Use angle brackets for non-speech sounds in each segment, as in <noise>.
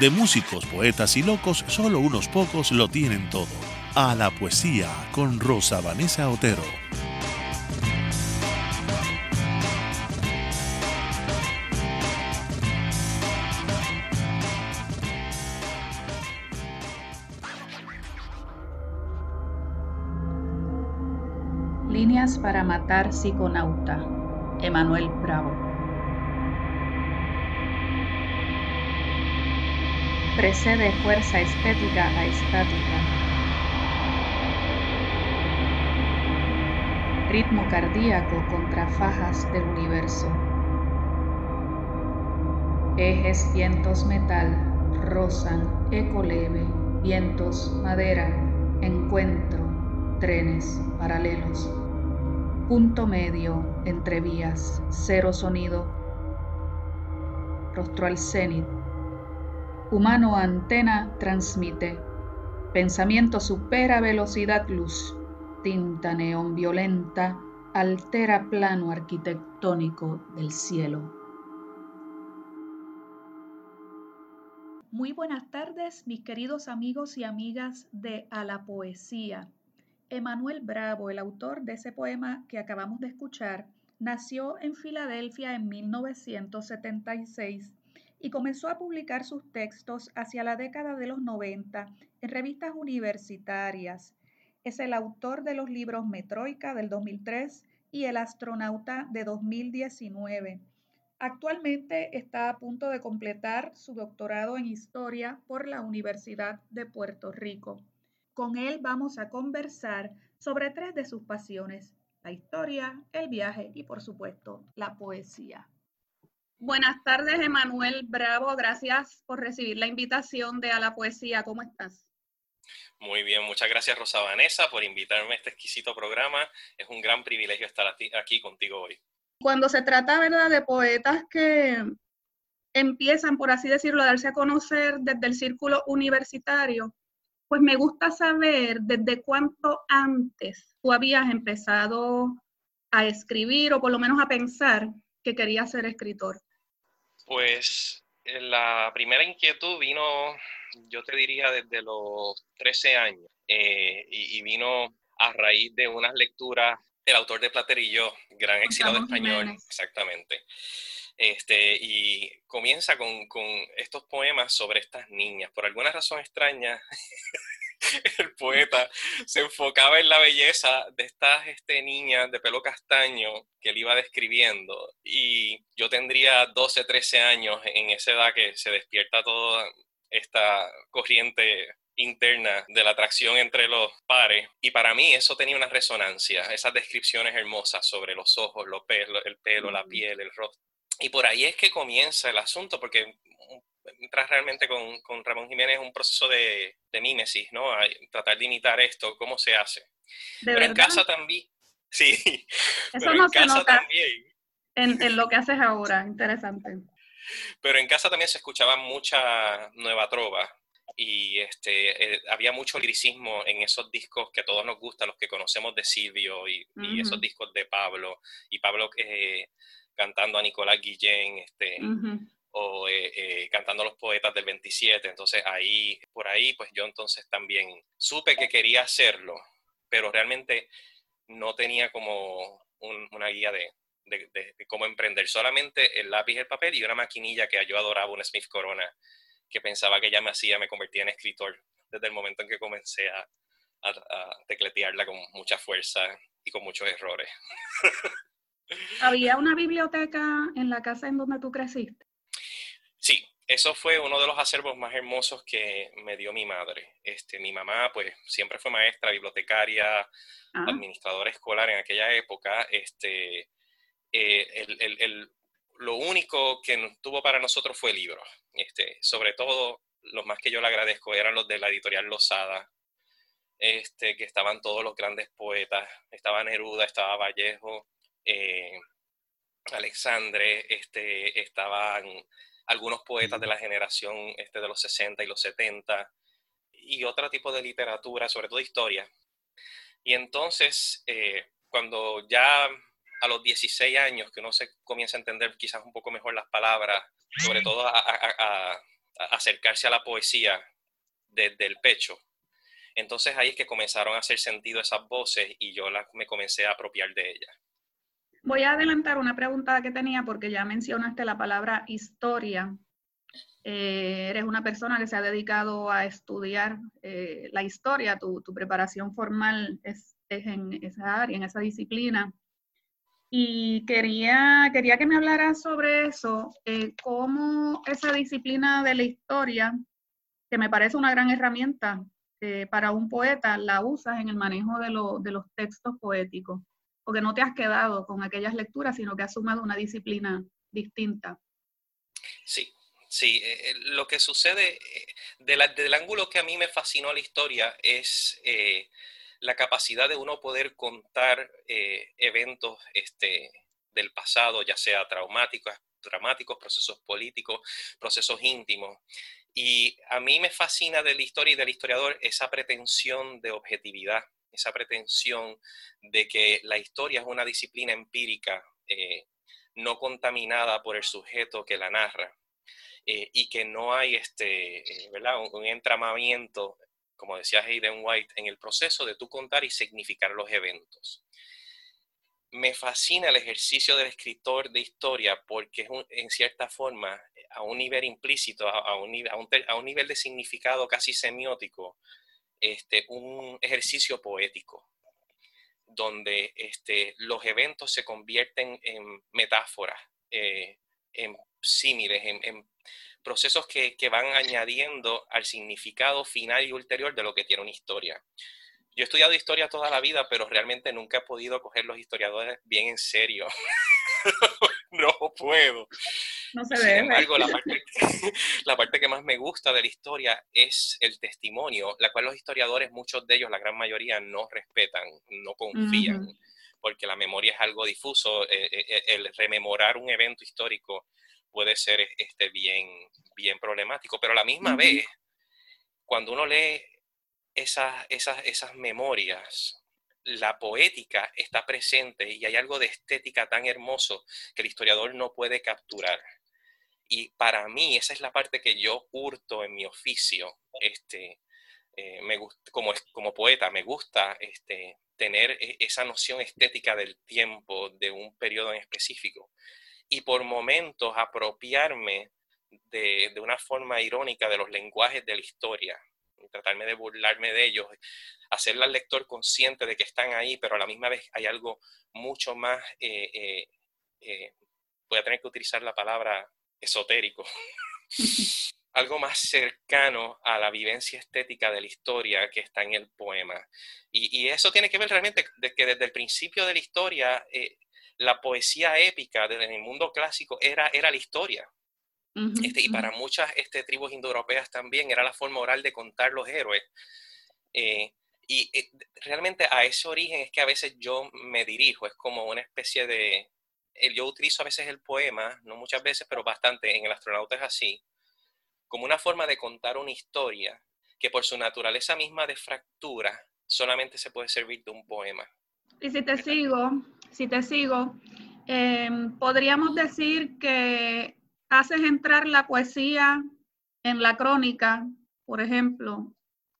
de músicos, poetas y locos, solo unos pocos lo tienen todo. A la poesía con Rosa Vanessa Otero. Líneas para matar psiconauta. Emanuel Bravo. Precede fuerza estética a estática. Ritmo cardíaco contra fajas del universo. Ejes vientos metal rozan, eco leve, vientos madera, encuentro, trenes paralelos. Punto medio entre vías, cero sonido. Rostro al cenit. Humano antena transmite. Pensamiento supera velocidad luz. Tinta neón violenta altera plano arquitectónico del cielo. Muy buenas tardes, mis queridos amigos y amigas de A la Poesía. Emanuel Bravo, el autor de ese poema que acabamos de escuchar, nació en Filadelfia en 1976 y comenzó a publicar sus textos hacia la década de los 90 en revistas universitarias. Es el autor de los libros Metroica del 2003 y El astronauta de 2019. Actualmente está a punto de completar su doctorado en historia por la Universidad de Puerto Rico. Con él vamos a conversar sobre tres de sus pasiones, la historia, el viaje y por supuesto la poesía. Buenas tardes, Emanuel Bravo. Gracias por recibir la invitación de A la Poesía. ¿Cómo estás? Muy bien, muchas gracias Rosa Vanessa por invitarme a este exquisito programa. Es un gran privilegio estar aquí contigo hoy. Cuando se trata, ¿verdad?, de poetas que empiezan, por así decirlo, a darse a conocer desde el círculo universitario, pues me gusta saber desde cuánto antes tú habías empezado a escribir o por lo menos a pensar que querías ser escritor. Pues la primera inquietud vino, yo te diría, desde los 13 años eh, y, vino a raíz de unas lecturas el autor de Platerillo, gran exilado español, exactamente. Este, y comienza con, con, estos poemas sobre estas niñas. Por alguna razón extraña, <laughs> <laughs> el poeta se enfocaba en la belleza de estas este, niñas de pelo castaño que él iba describiendo. Y yo tendría 12, 13 años en esa edad que se despierta toda esta corriente interna de la atracción entre los pares. Y para mí eso tenía una resonancia, esas descripciones hermosas sobre los ojos, los pelos, el pelo, la piel, el rostro. Y por ahí es que comienza el asunto, porque entras realmente con, con Ramón Jiménez un proceso de, de mímesis, ¿no? A tratar de imitar esto, cómo se hace. Pero en casa también, <laughs> sí. Eso no se nota En, en, lo que haces ahora, interesante. Pero en casa también se escuchaba mucha nueva trova y este, eh, había mucho liricismo en esos discos que a todos nos gustan, los que conocemos de Silvio y, y esos discos de Pablo. Y Pablo eh, cantando a Nicolás Guillén, este, o eh, eh, cantando a los poetas del 27. Entonces ahí, por ahí, pues yo entonces también supe que quería hacerlo, pero realmente no tenía como una guía de, cómo emprender. Solamente el lápiz, el papel y una maquinilla que yo adoraba, una Smith Corona, que pensaba que ya me hacía, me convertía en escritor desde el momento en que comencé a, a tecletearla con mucha fuerza y con muchos errores. <laughs> ¿Había una biblioteca en la casa en donde tú creciste? Sí, eso fue uno de los acervos más hermosos que me dio mi madre. Este, mi mamá, pues, siempre fue maestra, bibliotecaria, ah. administradora escolar en aquella época. Este, eh, el, el, lo único que tuvo para nosotros fue libros. Este, sobre todo los más que yo le agradezco eran los de la editorial Losada, este, que estaban todos los grandes poetas, estaba Neruda, estaba Vallejo, eh, Alexandre, este, estaban algunos poetas de la generación este, de los 60 y los 70, y otro tipo de literatura, sobre todo historia. Y entonces, eh, cuando ya a los 16 años, que uno se comienza a entender quizás un poco mejor las palabras, sobre todo a, acercarse a la poesía desde el pecho, entonces ahí es que comenzaron a hacer sentido esas voces y yo me comencé a apropiar de ellas. Voy a adelantar una pregunta que tenía porque ya mencionaste la palabra historia. Eh, eres una persona que se ha dedicado a estudiar eh, la historia, tu, preparación formal es, en esa área, en esa disciplina. Y quería, quería que me hablaras sobre eso, eh, cómo esa disciplina de la historia, que me parece una gran herramienta para un poeta, la usas en el manejo de, de los textos poéticos porque no te has quedado con aquellas lecturas, sino que has sumado una disciplina distinta. Sí, sí. Eh, eh, lo que sucede eh, del ángulo que a mí me fascinó la historia es la capacidad de uno poder contar eventos este, del pasado, ya sea traumáticos, dramáticos, procesos políticos, procesos íntimos. Y a mí me fascina de la historia y del historiador esa pretensión de objetividad esa pretensión de que la historia es una disciplina empírica eh, no contaminada por el sujeto que la narra eh, y que no hay este, eh, Un, entramamiento, como decía Hayden White, en el proceso de tú contar y significar los eventos. Me fascina el ejercicio del escritor de historia porque es en cierta forma, a un nivel implícito, a, un, a un nivel de significado casi semiótico, este, un ejercicio poético donde este, los eventos se convierten en metáforas, eh, en símiles, en, procesos que, van añadiendo al significado final y ulterior de lo que tiene una historia. Yo he estudiado historia toda la vida, pero realmente nunca he podido coger los historiadores bien en serio. <laughs> no puedo. No se Sin embargo, la parte, <laughs> la parte, que más me gusta de la historia es el testimonio, la cual los historiadores, muchos de ellos, la gran mayoría, no respetan, no confían, porque la memoria es algo difuso. Eh, eh, eh, el rememorar un evento histórico puede ser este, bien, bien problemático, pero a la misma vez, cuando uno lee esas, esas, esas memorias, la poética está presente y hay algo de estética tan hermoso que el historiador no puede capturar. Y para mí esa es la parte que yo hurto en mi oficio. Este, eh, me como, como poeta me gusta este, tener e, esa noción estética del tiempo, de un periodo en específico. Y por momentos apropiarme de, de una forma irónica de los lenguajes de la historia, tratarme de burlarme de ellos, hacerle al lector consciente de que están ahí, pero a la misma vez hay algo mucho más, eh, eh, eh, voy a tener que utilizar la palabra esotérico, <laughs> algo más cercano a la vivencia estética de la historia que está en el poema. Y, eso tiene que ver realmente de que desde el principio de la historia, la poesía épica en el mundo clásico era, era la historia. Este, y para muchas este, tribus indoeuropeas también era la forma oral de contar los héroes. Eh, y eh, realmente a ese origen es que a veces yo me dirijo, es como una especie de... Yo utilizo a veces el poema, no muchas veces, pero bastante, en el astronauta es así, como una forma de contar una historia que por su naturaleza misma de fractura solamente se puede servir de un poema. Y si te sigo, si te sigo, em, podríamos decir que haces entrar la poesía en la crónica, por ejemplo,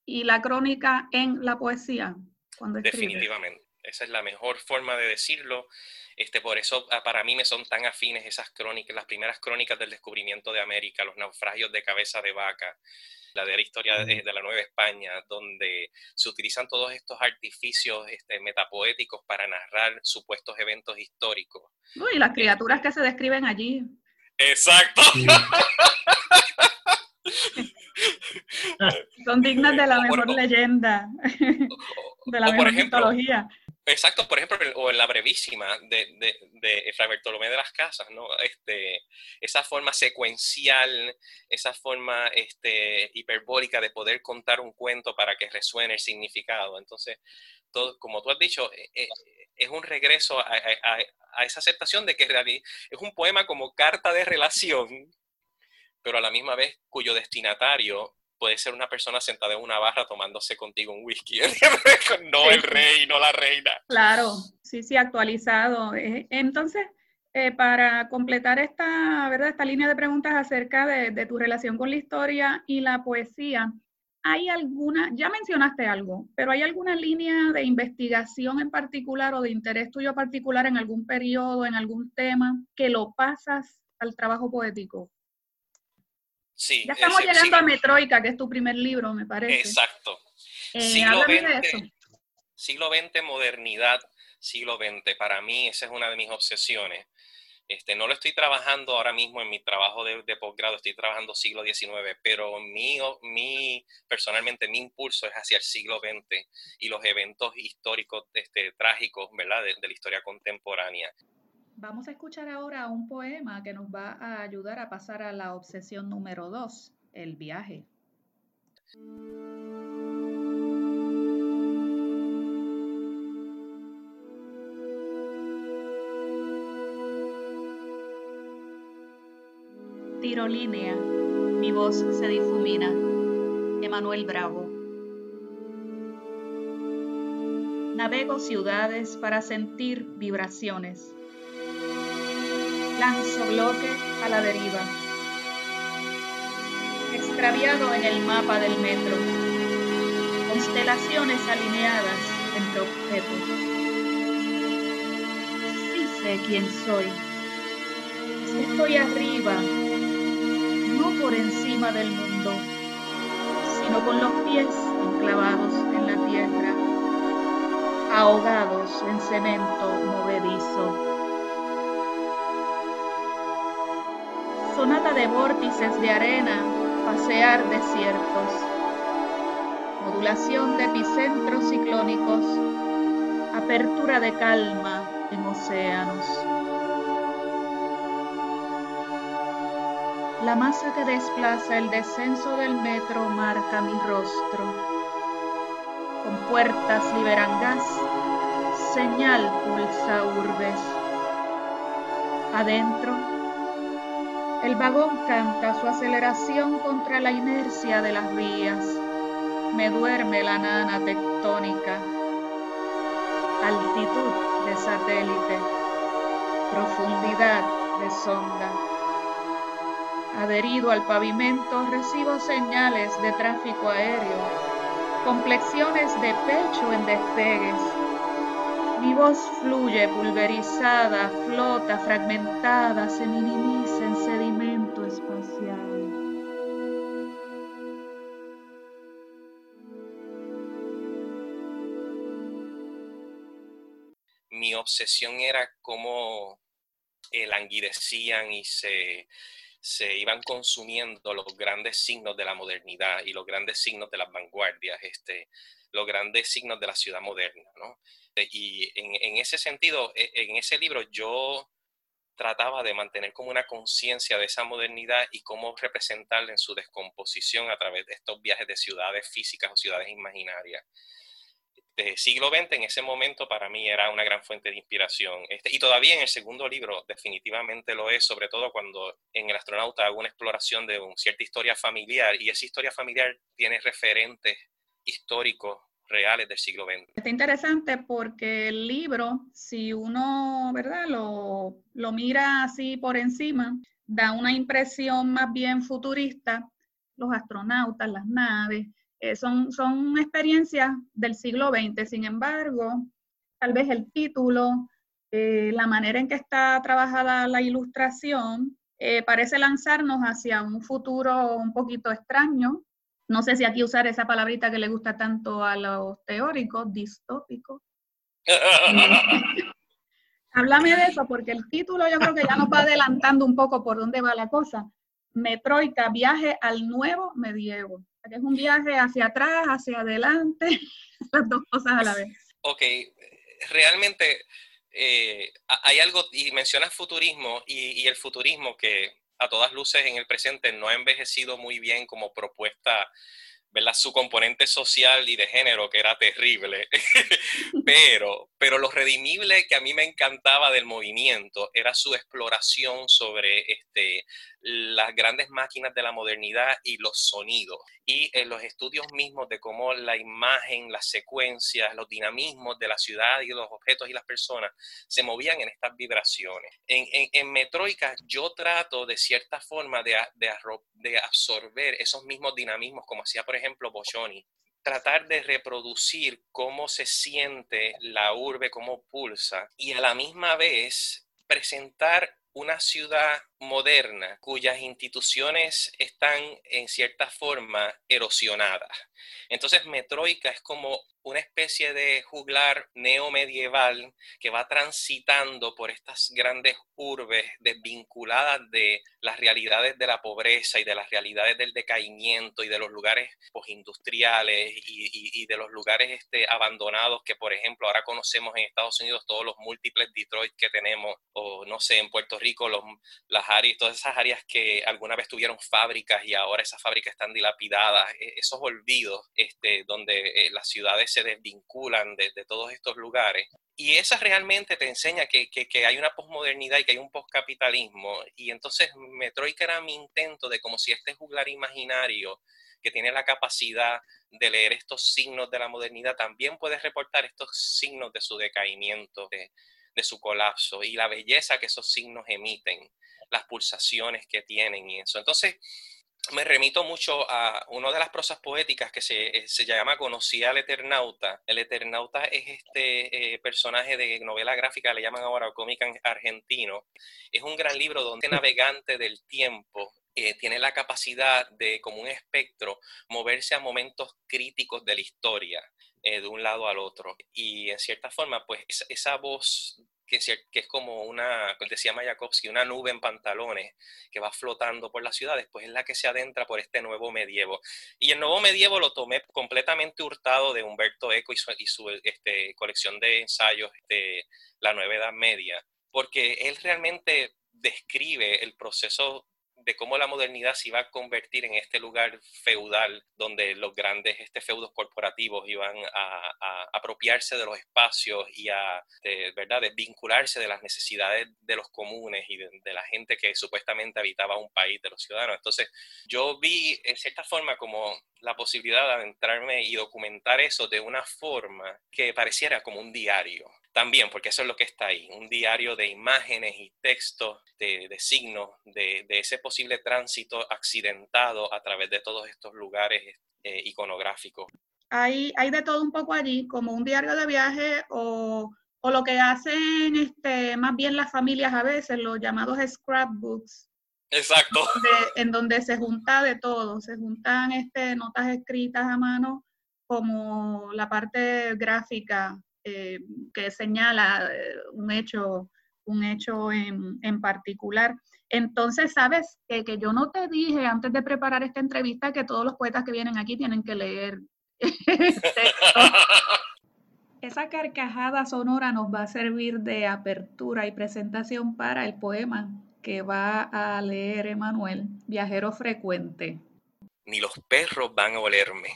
y la crónica en la poesía cuando Definitivamente. Esa es la mejor forma de decirlo. Este, por eso ah, para mí me son tan afines esas crónicas, las primeras crónicas del descubrimiento de América, los naufragios de cabeza de vaca, la de la historia de, la Nueva España, donde se utilizan todos estos artificios este, metapoéticos para narrar supuestos eventos históricos. y las criaturas que se describen allí. Exacto. <laughs> Son dignas de la mejor leyenda, de la mejor mitología. Exacto, por ejemplo, o en la brevísima de, de, de Fray Bartolomé de las Casas, ¿no? Este, esa forma secuencial, esa forma este, hiperbólica de poder contar un cuento para que resuene el significado. Entonces, todo, como tú has dicho, eh, eh, es un regreso a, a, esa aceptación de que es un poema como carta de relación, pero a la misma vez cuyo destinatario puede ser una persona sentada en una barra tomándose contigo un whisky. <laughs> no el rey, no la reina. Claro, sí, sí, actualizado. Eh, entonces, eh, para completar esta, ¿verdad? esta línea de preguntas acerca de, de, tu relación con la historia y la poesía, ¿hay alguna, ya mencionaste algo, pero hay alguna línea de investigación en particular o de interés tuyo particular en algún periodo, en algún tema, que lo pasas al trabajo poético? Ya estamos llegando a Metroica, que es tu primer libro, me parece. Exacto. Eh, siglo, XX, siglo XX, modernidad, siglo XX. Para mí esa es una de mis obsesiones. Este, no lo estoy trabajando ahora mismo en mi trabajo de, posgrado, estoy trabajando siglo XIX, pero mi, mi, personalmente mi impulso es hacia el siglo XX y los eventos históricos este, trágicos ¿verdad? de la historia contemporánea. Vamos a escuchar ahora un poema que nos va a ayudar a pasar a la obsesión número dos, el viaje. Tirolínea, mi voz se difumina. Emanuel Bravo. Navego ciudades para sentir vibraciones lanzo bloque a la deriva. Extraviado en el mapa del metro, constelaciones alineadas entre objetos. Sí sé quién soy. estoy arriba, no por encima del mundo, sino con los pies enclavados en la tierra, ahogados en cemento movedizo. De vórtices de arena, pasear desiertos, modulación de epicentros ciclónicos, apertura de calma en océanos. La masa que desplaza el descenso del metro marca mi rostro. Con puertas liberan gas, señal pulsa urbes. Adentro, el vagón canta su aceleración contra la inercia de las vías. Me duerme la nana tectónica. Altitud de satélite. Profundidad de sonda. Adherido al pavimento recibo señales de tráfico aéreo. Complexiones de pecho en despegues. Mi voz fluye pulverizada, flota, fragmentada, se minimiza obsesión era cómo languidecían y se, se iban consumiendo los grandes signos de la modernidad y los grandes signos de las vanguardias, este, los grandes signos de la ciudad moderna. ¿no? Y en, en, ese sentido, e, en ese libro yo trataba de mantener como una conciencia de esa modernidad y cómo representarla en su descomposición a través de estos viajes de ciudades físicas o ciudades imaginarias. Desde siglo XX, en ese momento, para mí era una gran fuente de inspiración. Este, y todavía en el segundo libro definitivamente lo es, sobre todo cuando en El astronauta hago una exploración de una cierta historia familiar y esa historia familiar tiene referentes históricos reales del siglo XX. Está interesante porque el libro, si uno, ¿verdad?, lo, lo mira así por encima, da una impresión más bien futurista. Los astronautas, las naves, eh, son, son experiencias del siglo XX. Sin embargo, tal vez el título, eh, la manera en que está trabajada la ilustración, eh, parece lanzarnos hacia un futuro un poquito extraño, no sé si aquí usar esa palabrita que le gusta tanto a los teóricos, distópico. <laughs> Háblame de eso, porque el título yo creo que ya nos va adelantando un poco por dónde va la cosa. Metroica, viaje al nuevo medievo. Es un viaje hacia atrás, hacia adelante, <laughs> las dos cosas a la vez. Ok, realmente eh, hay algo, y mencionas futurismo, y, el futurismo que a todas luces en el presente no ha envejecido muy bien como propuesta ¿verdad? Su componente social y de género, que era terrible. <laughs> pero, pero lo redimible que a mí me encantaba del movimiento era su exploración sobre este, las grandes máquinas de la modernidad y los sonidos. Y en los estudios mismos de cómo la imagen, las secuencias, los dinamismos de la ciudad y los objetos y las personas se movían en estas vibraciones. En, en, Metroica yo trato de cierta forma de, de, absorber esos mismos dinamismos como hacía por ejemplo Boccioni tratar de reproducir cómo se siente la urbe, cómo pulsa, y a la misma vez presentar una ciudad moderna cuyas instituciones están en cierta forma erosionadas. Entonces, Metroica es como una especie de juglar neomedieval que va transitando por estas grandes urbes desvinculadas de las realidades de la pobreza y de las realidades del decaimiento y de los lugares postindustriales y, y, de los lugares este, abandonados que, por ejemplo, ahora conocemos en Estados Unidos todos los múltiples Detroit que tenemos, o no sé, en Puerto Rico, los, las áreas, todas esas áreas que alguna vez tuvieron fábricas y ahora esas fábricas están dilapidadas, e, esos olvidos este, donde eh, las ciudades se desvinculan de, todos estos lugares. Y esa realmente te enseña que, hay una posmodernidad y que hay un poscapitalismo. Y entonces Metroica era mi intento de como si este juglar imaginario que tiene la capacidad de leer estos signos de la modernidad, también puede reportar estos signos de su decaimiento, de, de su colapso y la belleza que esos signos emiten, las pulsaciones que tienen y eso. Entonces, me remito mucho a una de las prosas poéticas que se, eh, se llama Conocía al Eternauta. El Eternauta es este eh, personaje de novela gráfica, le llaman ahora cómica argentino. Es un gran libro donde navegante del tiempo eh, tiene la capacidad de, como un espectro, moverse a momentos críticos de la historia, de un lado al otro. Y en cierta forma, pues esa voz que, es como una, decía Mayakovsky, una nube en pantalones que va flotando por la ciudad, después es la que se adentra por este nuevo medievo. Y el nuevo medievo lo tomé completamente hurtado de Humberto Eco y su, este, colección de ensayos, de La Nueva Edad Media, porque él realmente describe el proceso de cómo la modernidad se iba a convertir en este lugar feudal donde los grandes este, feudos corporativos iban a, apropiarse de los espacios y a de, ¿verdad? desvincularse de las necesidades de los comunes y de, la gente que supuestamente habitaba un país, de los ciudadanos. Entonces, yo vi en cierta forma como la posibilidad de adentrarme y documentar eso de una forma que pareciera como un diario también, porque eso es lo que está ahí, un diario de imágenes y textos, de, signos, de, ese posible tránsito accidentado a través de todos estos lugares eh, iconográficos. Hay, hay de todo un poco allí, como un diario de viaje o, o lo que hacen este, más bien las familias a veces, los llamados scrapbooks. Exacto. en donde se junta de todo, se juntan este, notas escritas a mano como la parte gráfica eh, que señala eh, un hecho, un hecho en, en particular. Entonces, sabes que, que, yo no te dije antes de preparar esta entrevista que todos los poetas que vienen aquí tienen que leer. <laughs> Esa carcajada sonora nos va a servir de apertura y presentación para el poema que va a leer Emanuel, Viajero Frecuente. Ni los perros van a olerme,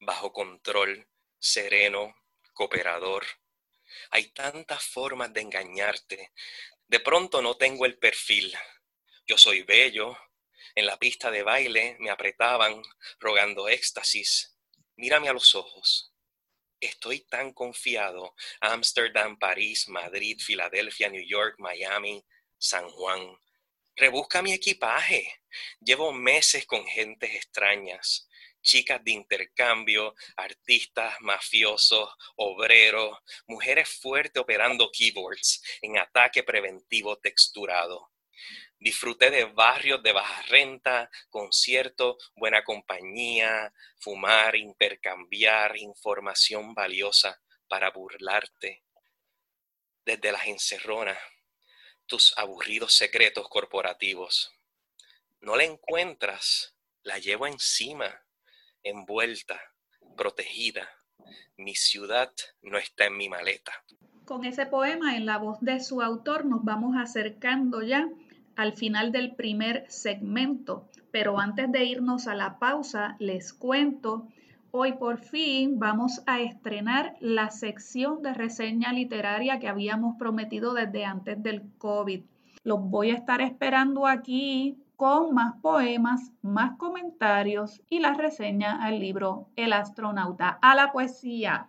bajo control, sereno, cooperador. Hay tantas formas de engañarte. De pronto no tengo el perfil. Yo soy bello. En la pista de baile me apretaban, rogando éxtasis. Mírame a los ojos. Estoy tan confiado. Ámsterdam, París, Madrid, Filadelfia, New York, Miami, San Juan. Rebusca mi equipaje. Llevo meses con gentes extrañas chicas de intercambio, artistas, mafiosos, obreros, mujeres fuertes operando keyboards en ataque preventivo texturado. Disfruté de barrios de baja renta, conciertos, buena compañía, fumar, intercambiar información valiosa para burlarte. Desde las encerronas, tus aburridos secretos corporativos. No la encuentras, la llevo encima envuelta, protegida, Mi ciudad no está en mi maleta. Con ese poema en la voz de su autor nos vamos acercando ya al final del primer segmento, pero antes de irnos a la pausa, les cuento, hoy por fin vamos a estrenar la sección de reseña literaria que habíamos prometido desde antes del COVID. Los voy a estar esperando aquí con más poemas, más comentarios y la reseña al libro El astronauta, a la poesía.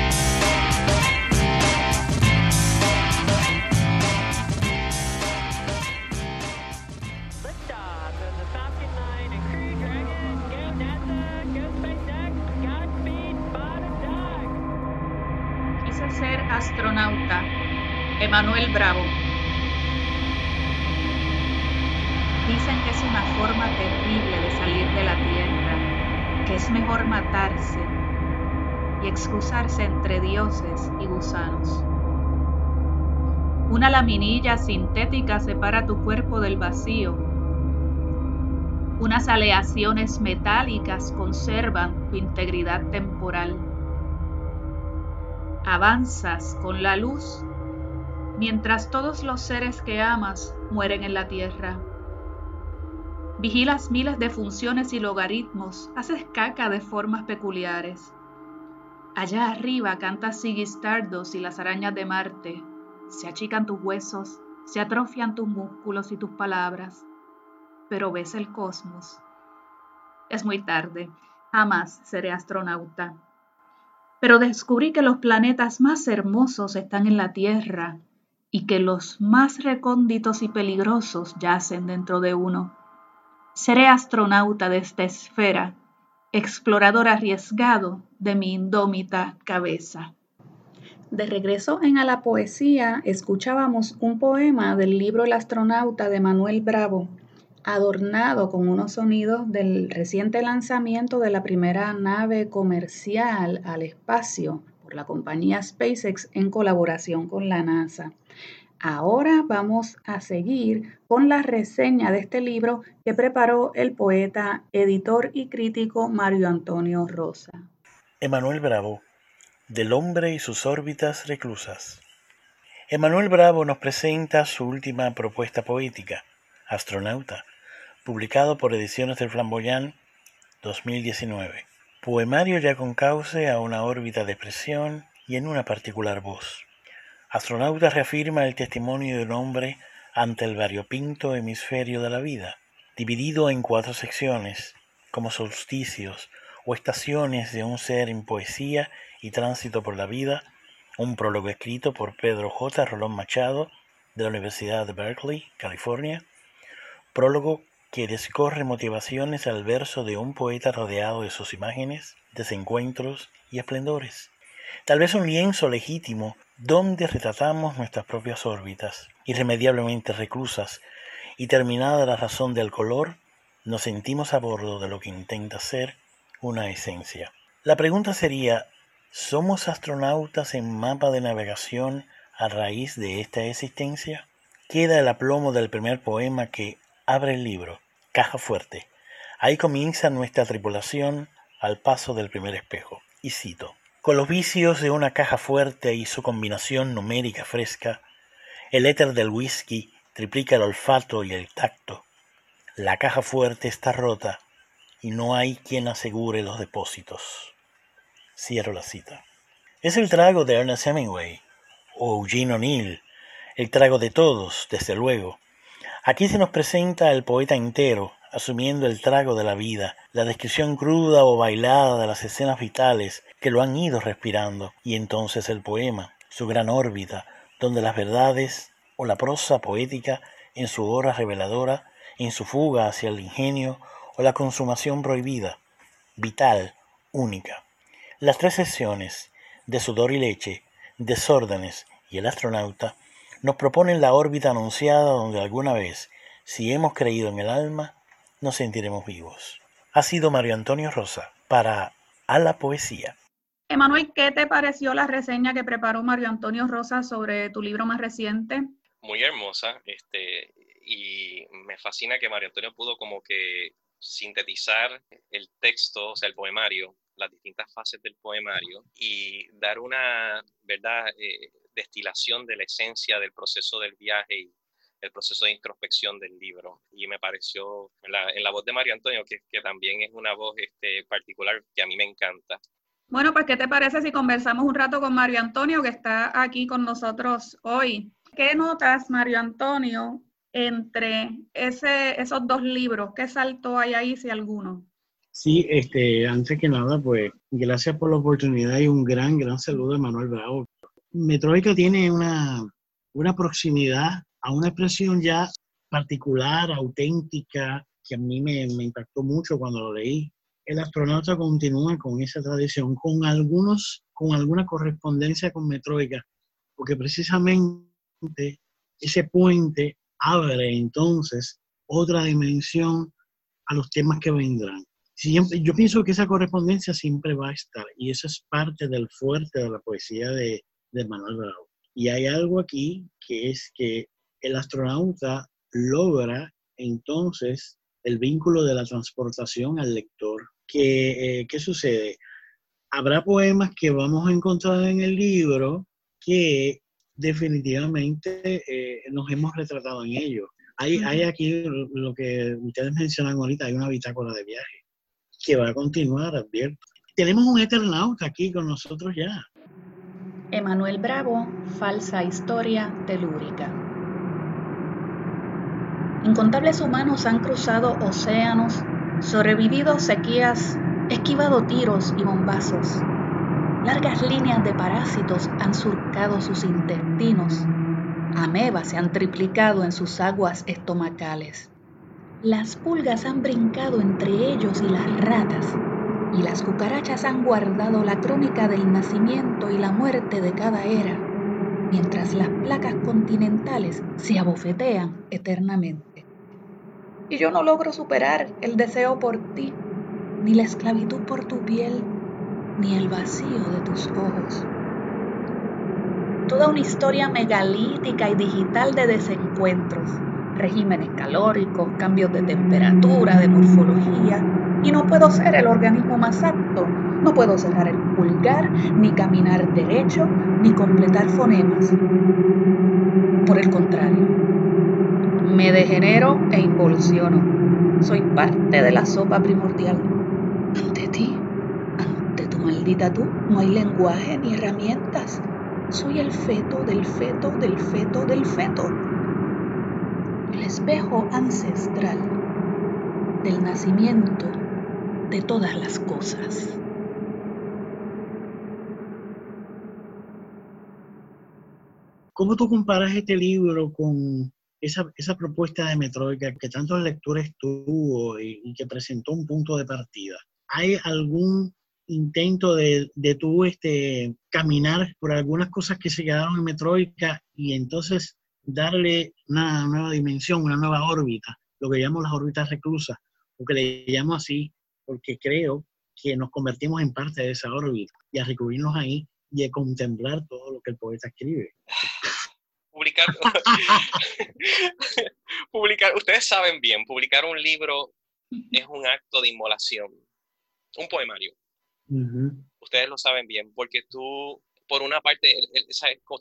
Astronauta Emanuel Bravo. Dicen que es una forma terrible de salir de la Tierra, que es mejor matarse y excusarse entre dioses y gusanos. Una laminilla sintética separa tu cuerpo del vacío. Unas aleaciones metálicas conservan tu integridad temporal avanzas con la luz mientras todos los seres que amas mueren en la tierra. Vigilas miles de funciones y logaritmos, haces caca de formas peculiares. Allá arriba cantas Sigistardos y las arañas de Marte. Se achican tus huesos, se atrofian tus músculos y tus palabras. Pero ves el cosmos. Es muy tarde. Jamás seré astronauta pero descubrí que los planetas más hermosos están en la Tierra y que los más recónditos y peligrosos yacen dentro de uno. Seré astronauta de esta esfera, explorador arriesgado de mi indómita cabeza. De regreso en A la Poesía, escuchábamos un poema del libro El astronauta de Manuel Bravo, adornado con unos sonidos del reciente lanzamiento de la primera nave comercial al espacio por la compañía SpaceX en colaboración con la NASA. Ahora vamos a seguir con la reseña de este libro que preparó el poeta, editor y crítico Mario Antonio Rosa. Emanuel Bravo, del hombre y sus órbitas reclusas. Emanuel Bravo nos presenta su última propuesta poética, Astronauta, publicado por Ediciones del Flamboyán 2019. Poemario ya con cauce a una órbita de expresión y en una particular voz. Astronauta reafirma el testimonio de un hombre ante el variopinto hemisferio de la vida, dividido en cuatro secciones, como solsticios o estaciones de un ser en poesía y tránsito por la vida, un prólogo escrito por Pedro J. Rolón Machado de la Universidad de Berkeley, California, prólogo que descorre motivaciones al verso de un poeta rodeado de sus imágenes, desencuentros y esplendores. Tal vez un lienzo legítimo donde retratamos nuestras propias órbitas, irremediablemente reclusas, y terminada la razón del color, nos sentimos a bordo de lo que intenta ser una esencia. La pregunta sería, ¿somos astronautas en mapa de navegación a raíz de esta existencia? Queda el aplomo del primer poema que abre el libro, Caja Fuerte. Ahí comienza nuestra tripulación al paso del primer espejo. Y cito, con los vicios de una caja fuerte y su combinación numérica fresca, el éter del whisky triplica el olfato y el tacto. La caja fuerte está rota y no hay quien asegure los depósitos. Cierro la cita. Es el trago de Ernest Hemingway o Eugene O'Neill, el trago de todos, desde luego, Aquí se nos presenta el poeta entero, asumiendo el trago de la vida, la descripción cruda o bailada de las escenas vitales que lo han ido respirando, y entonces el poema, su gran órbita, donde las verdades o la prosa poética, en su hora reveladora, en su fuga hacia el ingenio o la consumación prohibida, vital, única. Las tres sesiones, de sudor y leche, desórdenes y el astronauta nos proponen la órbita anunciada donde alguna vez, si hemos creído en el alma, nos sentiremos vivos. Ha sido Mario Antonio Rosa para A la Poesía. Emanuel, ¿qué te pareció la reseña que preparó Mario Antonio Rosa sobre tu libro más reciente? Muy hermosa, este, y me fascina que Mario Antonio pudo como que sintetizar el texto, o sea, el poemario, las distintas fases del poemario y dar una, ¿verdad?, eh, destilación de la esencia del proceso del viaje y el proceso de introspección del libro. Y me pareció, en la, voz de Mario Antonio, que, que, también es una voz este, particular que a mí me encanta. Bueno, pues, ¿qué te parece si conversamos un rato con Mario Antonio, que está aquí con nosotros hoy? ¿Qué notas, Mario Antonio, entre ese, esos dos libros? ¿Qué salto hay ahí, si alguno? Sí, este, antes que nada, pues gracias por la oportunidad y un gran, gran saludo a Manuel Bravo. Metroica tiene una, una proximidad a una expresión ya particular, auténtica, que a mí me, me impactó mucho cuando lo leí. El astronauta continúa con esa tradición, con algunos, con alguna correspondencia con Metroica, porque precisamente ese puente abre entonces otra dimensión a los temas que vendrán. Siempre, yo pienso que esa correspondencia siempre va a estar y eso es parte del fuerte de la poesía de, de Manuel Bravo. Y hay algo aquí que es que el astronauta logra entonces el vínculo de la transportación al lector. ¿Qué, eh, ¿qué sucede? Habrá poemas que vamos a encontrar en el libro que definitivamente eh, nos hemos retratado en ellos. Hay, hay aquí lo que ustedes mencionan ahorita, hay una bitácora de viaje que va a continuar, advierto. Tenemos un eternauta aquí con nosotros ya. Emanuel Bravo, falsa historia telúrica. Incontables humanos han cruzado océanos, sobrevivido sequías, esquivado tiros y bombazos Largas líneas de parásitos han surcado sus intestinos. Amebas se han triplicado en sus aguas estomacales. Las pulgas han brincado entre ellos y las ratas, y las cucarachas han guardado la crónica del nacimiento y la muerte de cada era, mientras las placas continentales se abofetean eternamente. Y yo no logro superar el deseo por ti, ni la esclavitud por tu piel, ni el vacío de tus ojos. Toda una historia megalítica y digital de desencuentros, regímenes calóricos, cambios de temperatura, de morfología, y no puedo ser el organismo más apto. No puedo cerrar el pulgar, ni caminar derecho, ni completar fonemas. Por el contrario, me degenero e involuciono. Soy parte de la sopa primordial. Ante ti Maldita tú, no hay lenguaje ni herramientas. Soy el feto del feto del feto del feto. El espejo ancestral del nacimiento de todas las cosas. ¿Cómo tú comparas este libro con esa, propuesta de Metroica que tantas lecturas tuvo y, y, que presentó un punto de partida? ¿Hay algún intento de, de tú este, caminar por algunas cosas que se quedaron en Metroica y entonces darle una nueva dimensión, una nueva órbita, lo que llamamos las órbitas reclusas, porque le llamo así porque creo que nos convertimos en parte de esa órbita y a recubrirnos ahí y a contemplar todo lo que el poeta escribe. Publicar, <laughs> publicar, ustedes saben bien, publicar un libro es un acto de inmolación, un poemario. Ustedes lo saben bien, porque tú, por una parte,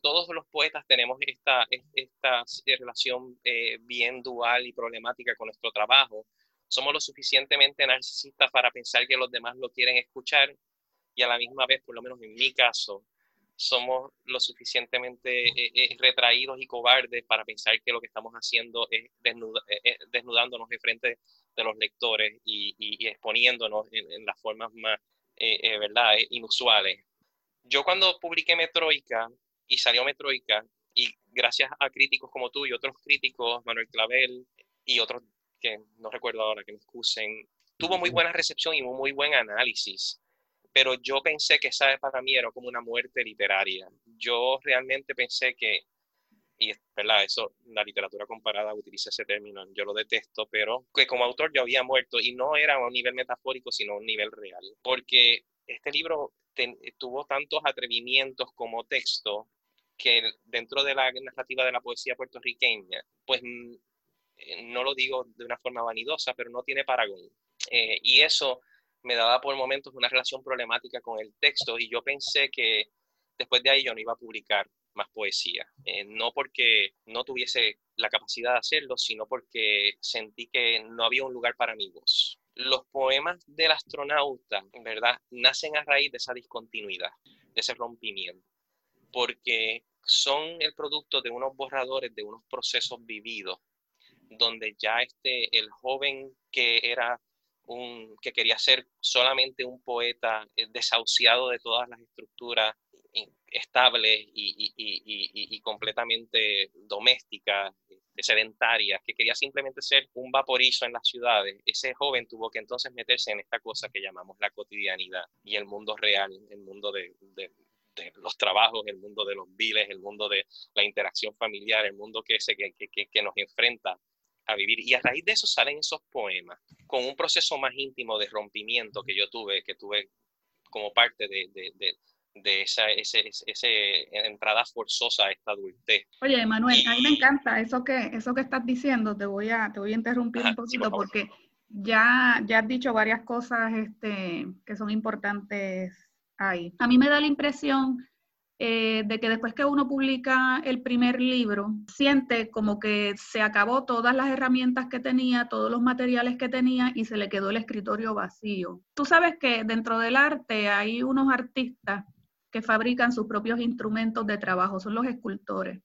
todos los poetas tenemos esta, esta relación eh, bien dual y problemática con nuestro trabajo. Somos lo suficientemente narcisistas para pensar que los demás lo quieren escuchar y a la misma vez, por lo menos en mi caso, somos lo suficientemente eh, eh, retraídos y cobardes para pensar que lo que estamos haciendo es desnudándonos de frente de los lectores y, exponiéndonos en, las formas más eh, eh, ¿verdad? Eh, inusuales. Yo cuando publiqué Metroica y salió Metroica, y gracias a críticos como tú y otros críticos, Manuel Clavel y otros que no recuerdo ahora que me excusen, tuvo muy buena recepción y muy buen análisis. pero yo pensé que esa para mí era como una muerte literaria. Yo realmente pensé que, y ¿verdad? eso, la literatura comparada utiliza ese término, yo lo detesto, pero que como autor yo había muerto y no era a un nivel metafórico, sino a un nivel real, porque este libro tuvo tantos atrevimientos como texto que dentro de la narrativa de la poesía puertorriqueña, pues eh, no lo digo de una forma vanidosa, pero no tiene paragón. Eh, y eso me daba por momentos una relación problemática con el texto y yo pensé que después de ahí yo no iba a publicar más poesía. Eh, no porque no tuviese la capacidad de hacerlo, sino porque sentí que no había un lugar para mi voz. Los poemas del astronauta, verdad, nacen a raíz de esa discontinuidad, de ese rompimiento, porque son el producto de unos borradores, de unos procesos vividos, donde ya este, el joven que era que quería ser solamente un poeta eh, desahuciado de todas las estructuras estables y, completamente domésticas, este, sedentarias, que quería simplemente ser un vaporizo en las ciudades, ese joven tuvo que entonces meterse en esta cosa que llamamos la cotidianidad y el mundo real, el mundo de, los trabajos, el mundo de los viles, el mundo de la interacción familiar, el mundo que, ese, que, que nos enfrenta a vivir. Y a raíz de eso salen esos poemas, con un proceso más íntimo de rompimiento que yo tuve, que tuve como parte de, de, de, esa ese, ese entrada forzosa a esta adultez. Oye, Manuel, a mí me encanta eso que, eso que estás diciendo, te voy a, te voy a interrumpir un poquito porque ya, ya has dicho varias cosas este, que son importantes ahí. A mí me da la impresión eh, de que después que uno publica el primer libro, siente como que se acabó todas las herramientas que tenía, todos los materiales que tenía y se le quedó el escritorio vacío. Tú sabes que dentro del arte hay unos artistas que fabrican sus propios instrumentos de trabajo, son los escultores.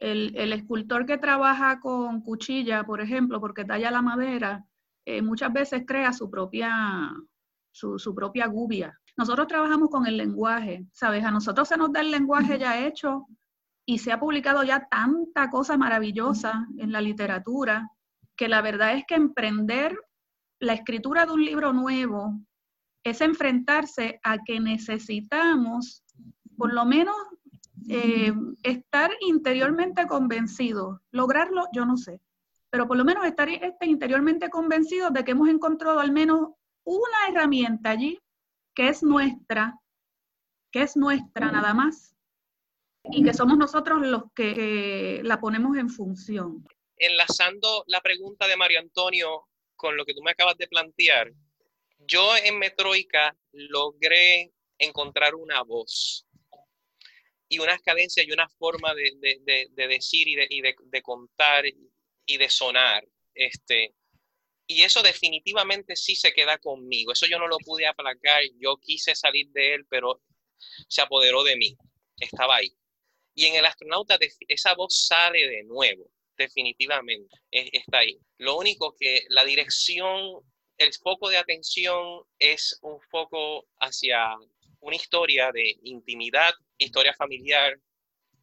El, escultor que trabaja con cuchilla, por ejemplo, porque talla la madera, eh, muchas veces crea su propia, su, su propia gubia. Nosotros trabajamos con el lenguaje, ¿sabes? A nosotros se nos da el lenguaje ya hecho y se ha publicado ya tanta cosa maravillosa en la literatura que la verdad es que emprender la escritura de un libro nuevo es enfrentarse a que necesitamos por lo menos eh, estar interiormente convencidos. Lograrlo, yo no sé, pero por lo menos estar este, interiormente convencidos de que hemos encontrado al menos una herramienta allí que es nuestra, que es nuestra nada más, y que somos nosotros los que la ponemos en función. Enlazando la pregunta de Mario Antonio con lo que tú me acabas de plantear, yo en Metroica logré encontrar una voz y unas cadencias y una forma de, decir y, de, de, contar y de sonar. Este, y eso definitivamente sí se queda conmigo. Eso yo no lo pude aplacar. Yo quise salir de él, pero se apoderó de mí. Estaba ahí. Y en el astronauta esa voz sale de nuevo, definitivamente. está ahí. Lo único que la dirección, el foco de atención es un foco hacia una historia de intimidad, historia familiar,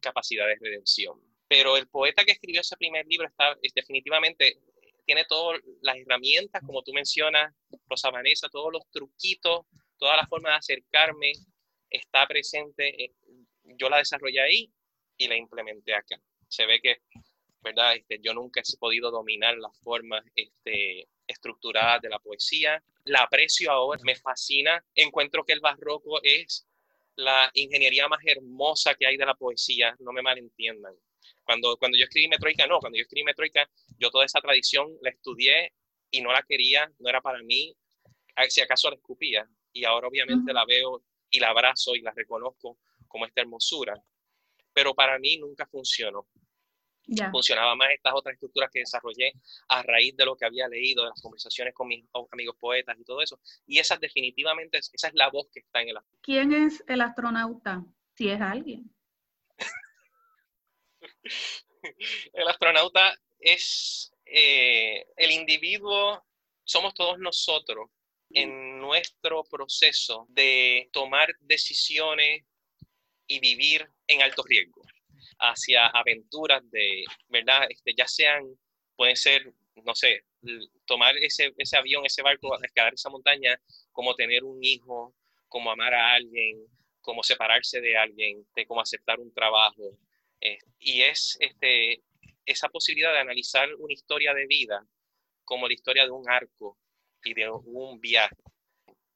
capacidad de redención. Pero el poeta que escribió ese primer libro está es definitivamente tiene todas las herramientas, como tú mencionas, Rosa Vanessa, todos los truquitos, toda la forma de acercarme está presente. Eh, yo la desarrollé ahí y la implementé acá. Se ve que, ¿verdad? Este, yo nunca he podido dominar las formas este, estructuradas de la poesía. La aprecio ahora, me fascina. Encuentro que el barroco es la ingeniería más hermosa que hay de la poesía, no me malentiendan. Cuando, cuando yo escribí Metroica, no, cuando yo escribí Metroica, yo toda esa tradición la estudié y no la quería, no era para mí, si acaso la escupía. Y ahora obviamente la veo y la abrazo y la reconozco como esta hermosura. Pero para mí nunca funcionó. Funcionaba más estas otras estructuras que desarrollé a raíz de lo que había leído, de las conversaciones con mis amigos poetas y todo eso. Y esa definitivamente, esa es la voz que está en el... ¿Quién es el astronauta? Si es alguien. <laughs> el astronauta es eh, el individuo, somos todos nosotros en nuestro proceso de tomar decisiones y vivir en alto riesgo hacia aventuras de, ¿verdad? Este, ya sean, pueden ser, no sé, tomar ese, ese avión, ese barco, escalar esa montaña, como tener un hijo, como amar a alguien, como separarse de alguien, de cómo aceptar un trabajo. Eh, y es este, esa posibilidad de analizar una historia de vida como la historia de un arco y de un viaje.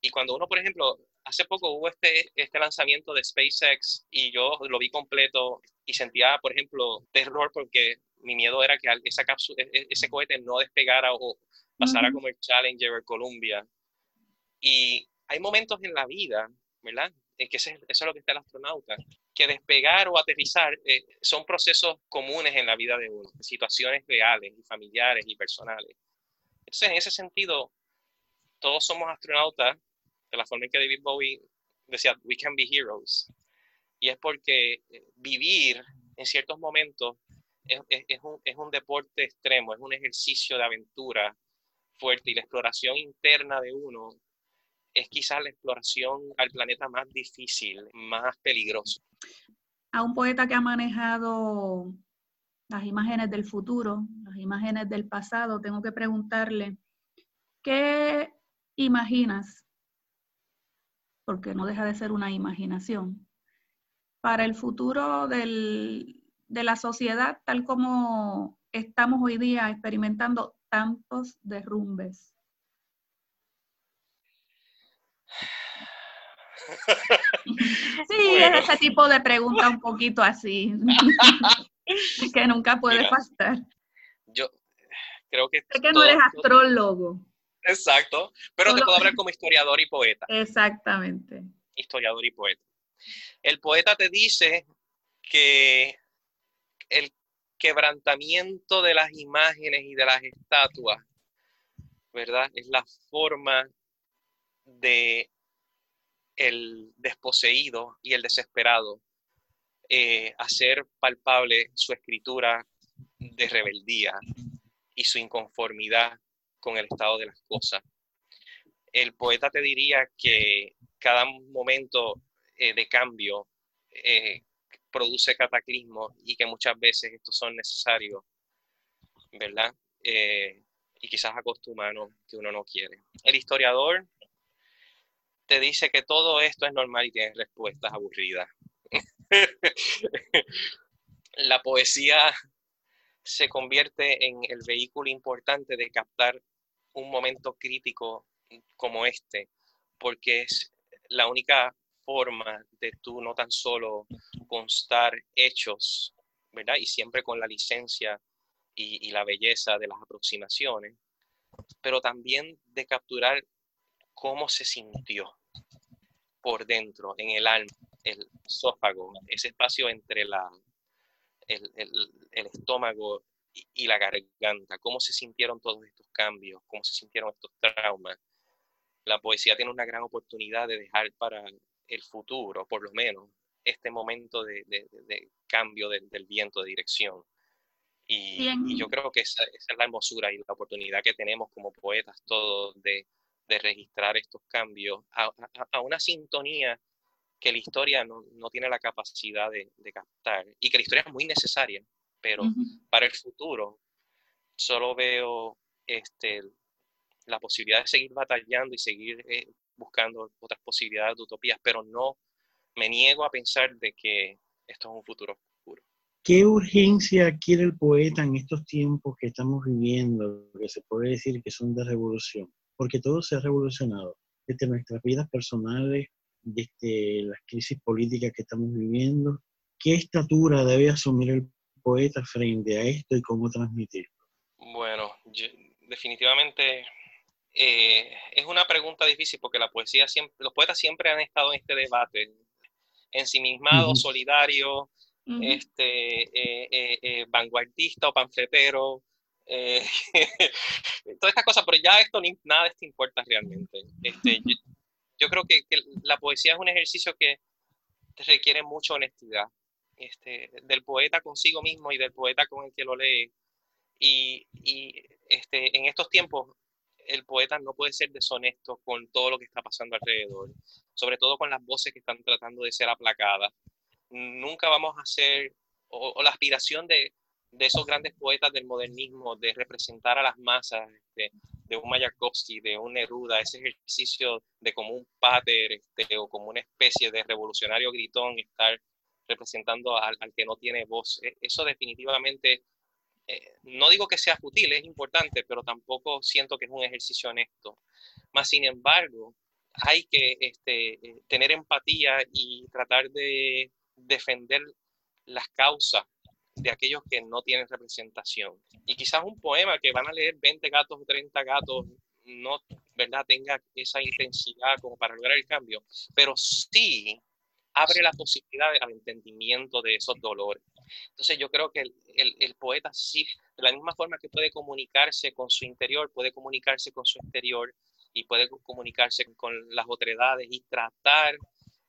Y cuando uno, por ejemplo, hace poco hubo este, este lanzamiento de SpaceX y yo lo vi completo y sentía, por ejemplo, terror porque mi miedo era que esa cápsula, e, e, ese cohete no despegara o pasara como el Challenger o el Columbia. Y hay momentos en la vida, ¿verdad? Es que eso es lo que está el astronauta, que despegar o aterrizar eh, son procesos comunes en la vida de uno, situaciones reales y familiares y personales. Entonces, en ese sentido, todos somos astronautas, de la forma en que David Bowie decía, we can be heroes. Y es porque eh, vivir en ciertos momentos es, es, un, es un deporte extremo, es un ejercicio de aventura fuerte y la exploración interna de uno es quizás la exploración al planeta más difícil, más peligroso. A un poeta que ha manejado las imágenes del futuro, las imágenes del pasado, tengo que preguntarle, ¿qué imaginas? Porque no deja de ser una imaginación. Para el futuro del, de la sociedad tal como estamos hoy día experimentando tantos derrumbes? <laughs> Sí, es ese tipo de pregunta un poquito así, <laughs> que nunca puede pasar. Yo creo que... Sé que no eres astrólogo. Exacto, pero te puedo hablar <laughs> como historiador y poeta. Exactamente. Historiador y poeta. El poeta te dice que el quebrantamiento de las imágenes y de las estatuas, ¿verdad? Es la forma de el desposeído y el desesperado eh, hacer palpable su escritura de rebeldía y su inconformidad con el estado de las cosas. El poeta te diría que cada momento eh, de cambio eh, produce cataclismo y que muchas veces estos son necesarios, ¿verdad? Eh, y quizás a que uno no quiere. El historiador te dice que todo esto es normal y tiene respuestas aburridas. <laughs> La poesía se convierte en el vehículo importante de captar un momento crítico como este, porque es la única forma de tú no tan solo constar hechos, ¿verdad? Y siempre con la licencia y, la belleza de las aproximaciones, pero también de capturar cómo se sintió por dentro, en el alma, el esófago, ese espacio entre la, el, estómago y, y, la garganta, cómo se sintieron todos estos cambios, cómo se sintieron estos traumas. La poesía tiene una gran oportunidad de dejar para el futuro, por lo menos, este momento de, cambio del viento de dirección. Y, yo creo que esa, es la hermosura y la oportunidad que tenemos como poetas todos de, registrar estos cambios a, una sintonía que la historia no, tiene la capacidad de, captar y que la historia es muy necesaria, pero para el futuro solo veo este, la posibilidad de seguir batallando y seguir eh, buscando otras posibilidades de utopías, pero no me niego a pensar de que esto es un futuro oscuro. ¿Qué urgencia quiere el poeta en estos tiempos que estamos viviendo, que se puede decir que son de revolución? Porque todo se ha revolucionado, desde nuestras vidas personales, desde las crisis políticas que estamos viviendo. ¿Qué estatura debe asumir el poeta frente a esto y cómo transmitirlo? Bueno, definitivamente eh, es una pregunta difícil porque la poesía siempre, los poetas siempre han estado en este debate, ensimismado, solidario, este, eh, eh, vanguardista o panfletero, <laughs> todas estas cosas, pero ya esto nada de esto importa realmente. Este, yo, creo que, la poesía es un ejercicio que requiere mucha honestidad este, del poeta consigo mismo y del poeta con el que lo lee. Y, y este, en estos tiempos el poeta no puede ser deshonesto con todo lo que está pasando alrededor, sobre todo con las voces que están tratando de ser aplacadas. Nunca vamos a ser, o, la aspiración de, de esos grandes poetas del modernismo, de representar a las masas, de, de un Mayakovsky, de un Neruda, ese ejercicio de como un pater este, o como una especie de revolucionario gritón, estar representando al, que no tiene voz. E, eso definitivamente, eh, no digo que sea fútil, es importante, pero tampoco siento que es un ejercicio honesto. Más sin embargo, hay que este, eh, tener empatía y tratar de defender las causas de aquellos que no tienen representación. Y quizás un poema que van a leer 20 gatos o 30 gatos no ¿verdad? tenga esa intensidad como para lograr el cambio, pero sí abre la posibilidad al entendimiento de esos dolores. Entonces yo creo que el, el, poeta sí, de la misma forma que puede comunicarse con su interior, puede comunicarse con su exterior y puede comunicarse con las otredades y tratar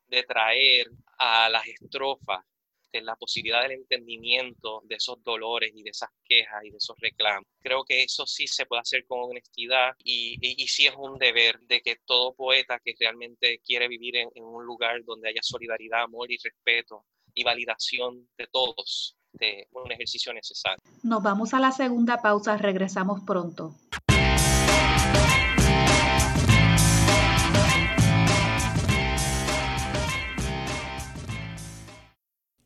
de traer a las estrofas la posibilidad del entendimiento de esos dolores y de esas quejas y de esos reclamos. Creo que eso sí se puede hacer con honestidad y, y, sí es un deber de que todo poeta que realmente quiere vivir en, en un lugar donde haya solidaridad, amor y respeto y validación de todos, de un ejercicio necesario. Nos vamos a la segunda pausa, regresamos pronto.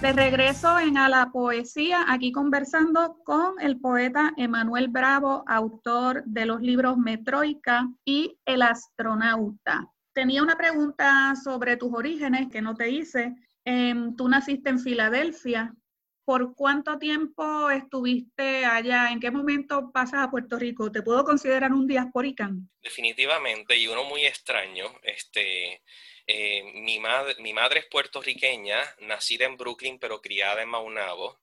De regreso en A la Poesía, aquí conversando con el poeta Emanuel Bravo, autor de los libros Metroica y El astronauta. Tenía una pregunta sobre tus orígenes que no te hice. Em, tú naciste en Filadelfia. ¿Por cuánto tiempo estuviste allá? ¿En qué momento pasas a Puerto Rico? ¿Te puedo considerar un diasporican? Definitivamente, y uno muy extraño. Este, eh, mi, madre, es puertorriqueña, nacida en Brooklyn, pero criada en Maunabo,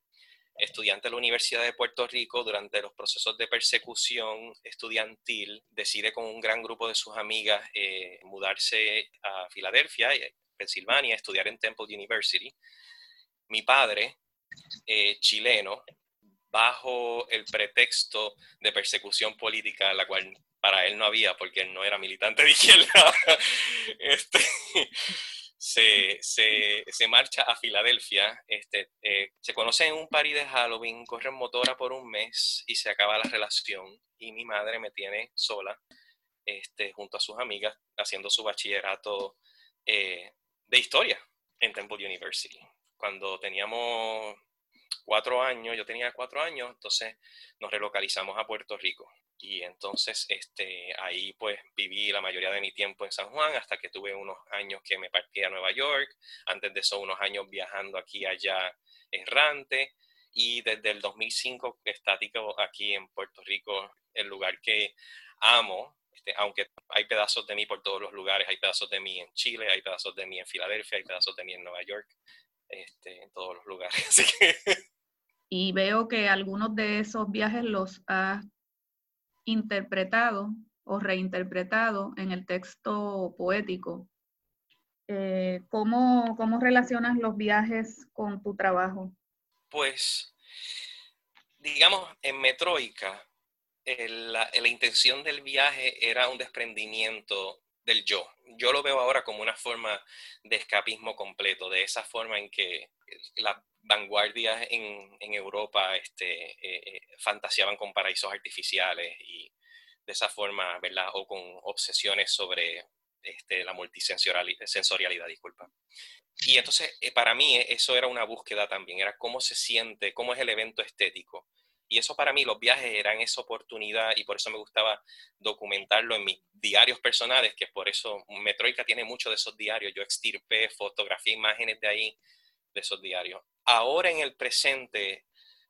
estudiante de la Universidad de Puerto Rico durante los procesos de persecución estudiantil, decide con un gran grupo de sus amigas eh, mudarse a Filadelfia, eh, Pensilvania, a estudiar en Temple University. Mi padre, chileno, bajo el pretexto de persecución política, la cual para él no había porque él no era militante de <laughs> izquierda, este, se, se, se, marcha a Filadelfia, este, eh, se conocen en un party de Halloween, corren motora por un mes y se acaba la relación y mi madre me tiene sola este, junto a sus amigas haciendo su bachillerato eh, de historia en Temple University. Cuando teníamos cuatro años, yo tenía cuatro años, entonces nos relocalizamos a Puerto Rico. Y entonces este, ahí pues viví la mayoría de mi tiempo en San Juan hasta que tuve unos años que me partí a Nueva York, antes de eso unos años viajando aquí allá errante y desde el 2005 estático aquí en Puerto Rico, el lugar que amo, este, aunque hay pedazos de mí por todos los lugares, hay pedazos de mí en Chile, hay pedazos de mí en Filadelfia, hay pedazos de mí en Nueva York, este, en todos los lugares. <laughs> Y veo que algunos de esos viajes los has interpretado o reinterpretado en el texto poético. Eh, ¿cómo, ¿Cómo relacionas los viajes con tu trabajo? Pues, digamos, en Metroica, la, la, intención del viaje era un desprendimiento del yo. Yo lo veo ahora como una forma de escapismo completo, de esa forma en que la vanguardias en, Europa este, eh, eh, fantaseaban con paraísos artificiales y de esa forma, ¿verdad? O con obsesiones sobre este, la multisensorialidad, disculpa. Y entonces, eh, para mí, eso era una búsqueda también, era cómo se siente, cómo es el evento estético. Y eso para mí, los viajes eran esa oportunidad y por eso me gustaba documentarlo en mis diarios personales, que por eso Metroica tiene mucho de esos diarios. Yo extirpé, fotografié imágenes de ahí, de esos diarios. Ahora en el presente,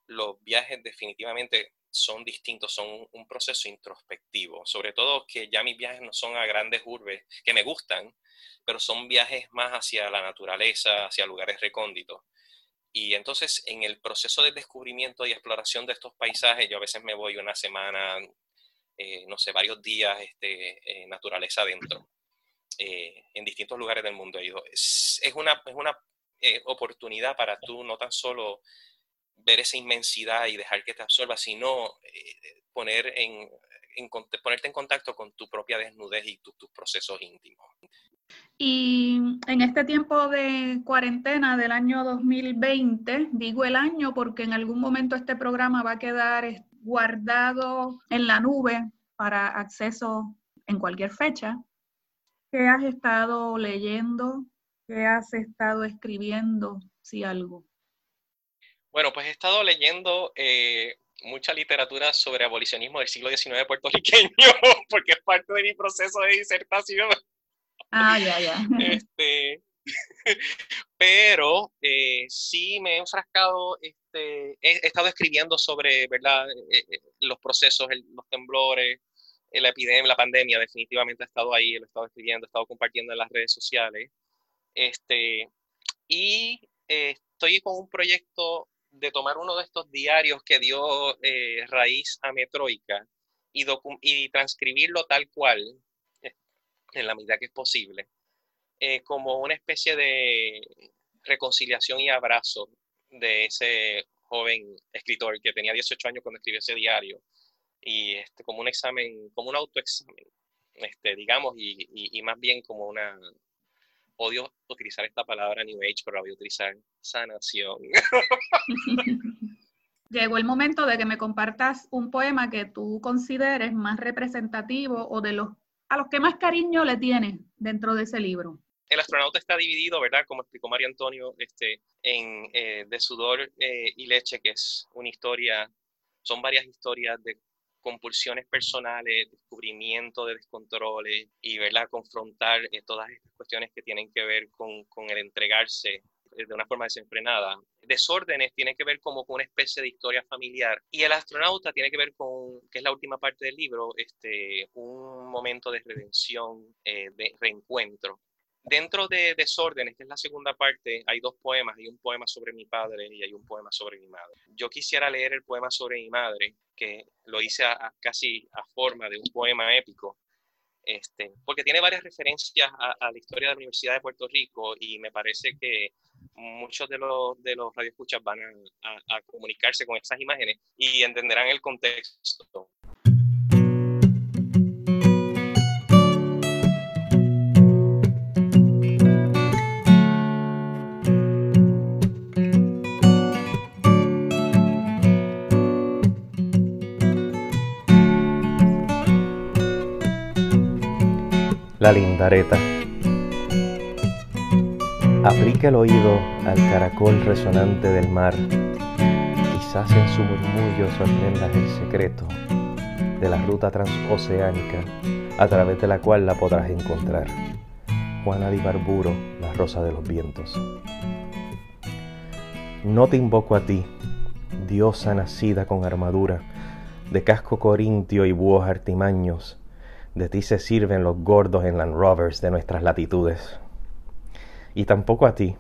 los viajes definitivamente son distintos, son un proceso introspectivo, sobre todo que ya mis viajes no son a grandes urbes, que me gustan, pero son viajes más hacia la naturaleza, hacia lugares recónditos. Y entonces en el proceso de descubrimiento y exploración de estos paisajes, yo a veces me voy una semana eh, no sé, varios días este, naturaleza adentro, en distintos lugares del mundo. Es, es una, es una oportunidad para tú no tan solo ver esa inmensidad y dejar que te absorba, sino poner en, ponerte en contacto con tu propia desnudez y tus procesos íntimos. Y en este tiempo de cuarentena del año 2020, digo el año porque en algún momento este programa va a quedar guardado en la nube para acceso en cualquier fecha. ¿Qué has estado leyendo? ¿Qué has estado escribiendo? Si algo. Bueno, pues he estado leyendo eh, mucha literatura sobre abolicionismo del siglo XIX puertorriqueño, <laughs> porque es parte de mi proceso de disertación. Ah, ya, ya. <laughs> Este, <laughs> pero eh, sí me he enfrascado, este, he, estado escribiendo sobre ¿verdad? Eh, eh, los procesos, los temblores, la epidemia, la pandemia, definitivamente he estado ahí, lo he estado escribiendo, he estado compartiendo en las redes sociales. Este, y estoy con un proyecto de tomar uno de estos diarios que dio raíz a Metroica y, transcribirlo tal cual, en la medida que es posible, eh, como una especie de reconciliación y abrazo de ese joven escritor que tenía 18 años cuando escribió ese diario, y este, como un examen, como un autoexamen, este, digamos, y, más bien como una, odio utilizar esta palabra New Age, pero la voy a utilizar sanación. <laughs> Llegó el momento de que me compartas un poema que tú consideres más representativo o de los a los que más cariño le tienen dentro de ese libro? El astronauta está dividido, ¿verdad? Como explicó Mario Antonio, este, en eh, De sudor eh, y leche, que es una historia, son varias historias de compulsiones personales, descubrimiento de descontroles y, ¿verdad? Confrontar eh, todas estas cuestiones que tienen que ver con, el entregarse de una forma desenfrenada. Desórdenes tiene que ver como con una especie de historia familiar y el astronauta tiene que ver con, que es la última parte del libro, este, un momento de redención, eh, de reencuentro. Dentro de Desórdenes, que es la segunda parte, hay dos poemas, hay un poema sobre mi padre y hay un poema sobre mi madre. Yo quisiera leer el poema sobre mi madre, que lo hice casi a forma de un poema épico, este, porque tiene varias referencias a, a, la historia de la Universidad de Puerto Rico y me parece que muchos de los, de los radioescuchas van a, a, comunicarse con esas imágenes y entenderán el contexto. La lindareta Aplica el oído al caracol resonante del mar. Quizás en su murmullo sorprendas el secreto de la ruta transoceánica a través de la cual la podrás encontrar. Juana de Barburo, la rosa de los vientos. No te invoco a ti, diosa nacida con armadura, de casco corintio y búhos artimaños. De ti se sirven los gordos en Land Rovers de nuestras latitudes y tampoco a ti.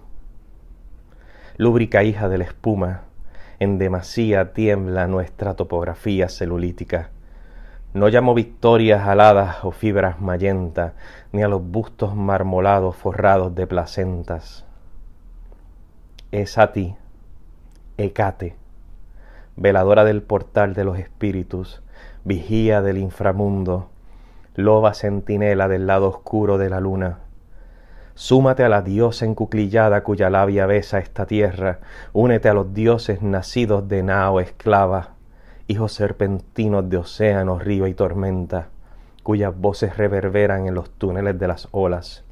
Lúbrica hija de la espuma, en demasía tiembla nuestra topografía celulítica. No llamo victorias aladas o fibras mayenta, ni a los bustos marmolados forrados de placentas. Es a ti, Hecate, veladora del portal de los espíritus, vigía del inframundo, loba centinela del lado oscuro de la luna, Súmate a la diosa encuclillada cuya labia besa esta tierra, únete a los dioses nacidos de Nao esclava, hijos serpentinos de océano, río y tormenta, cuyas voces reverberan en los túneles de las olas.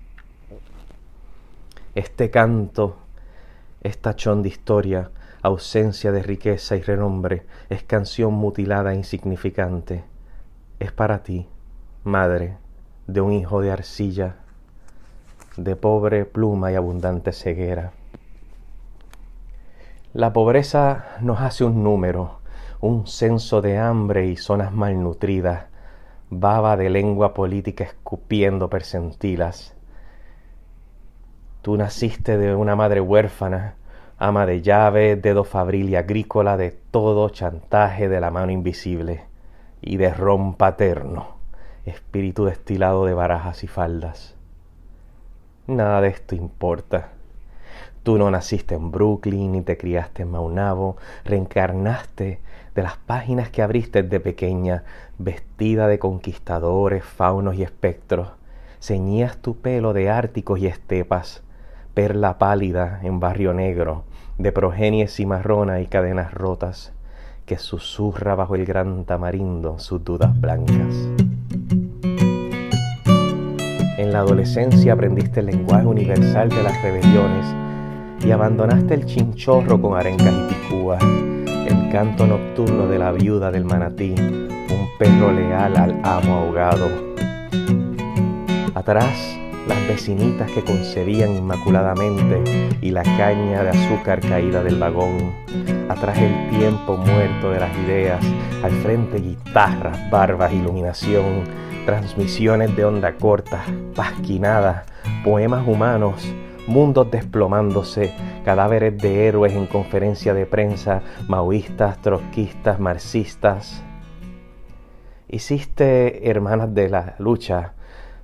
Este canto, esta chón de historia, ausencia de riqueza y renombre, es canción mutilada e insignificante. Es para ti, madre, de un hijo de arcilla de pobre pluma y abundante ceguera. La pobreza nos hace un número, un censo de hambre y zonas malnutridas, baba de lengua política escupiendo percentilas. Tú naciste de una madre huérfana, ama de llave, dedo fabril y agrícola de todo chantaje de la mano invisible. y de ron paterno, espíritu destilado de barajas y faldas. Nada de esto importa. Tú no naciste en Brooklyn ni te criaste en Maunabo, reencarnaste de las páginas que abriste de pequeña, vestida de conquistadores, faunos y espectros. Ceñías tu pelo de árticos y estepas, perla pálida en barrio negro, de progenie cimarrona y cadenas rotas, que susurra bajo el gran tamarindo sus dudas blancas. En la adolescencia aprendiste el lenguaje universal de las rebeliones y abandonaste el chinchorro con arencas y picúas, el canto nocturno de la viuda del manatí, un perro leal al amo ahogado. Atrás, las vecinitas que concebían inmaculadamente y la caña de azúcar caída del vagón. Atrás el tiempo muerto de las ideas, al frente guitarras, barbas, iluminación, transmisiones de onda corta, pasquinadas, poemas humanos, mundos desplomándose, cadáveres de héroes en conferencia de prensa, maoístas, trotskistas, marxistas. Hiciste hermanas de la lucha,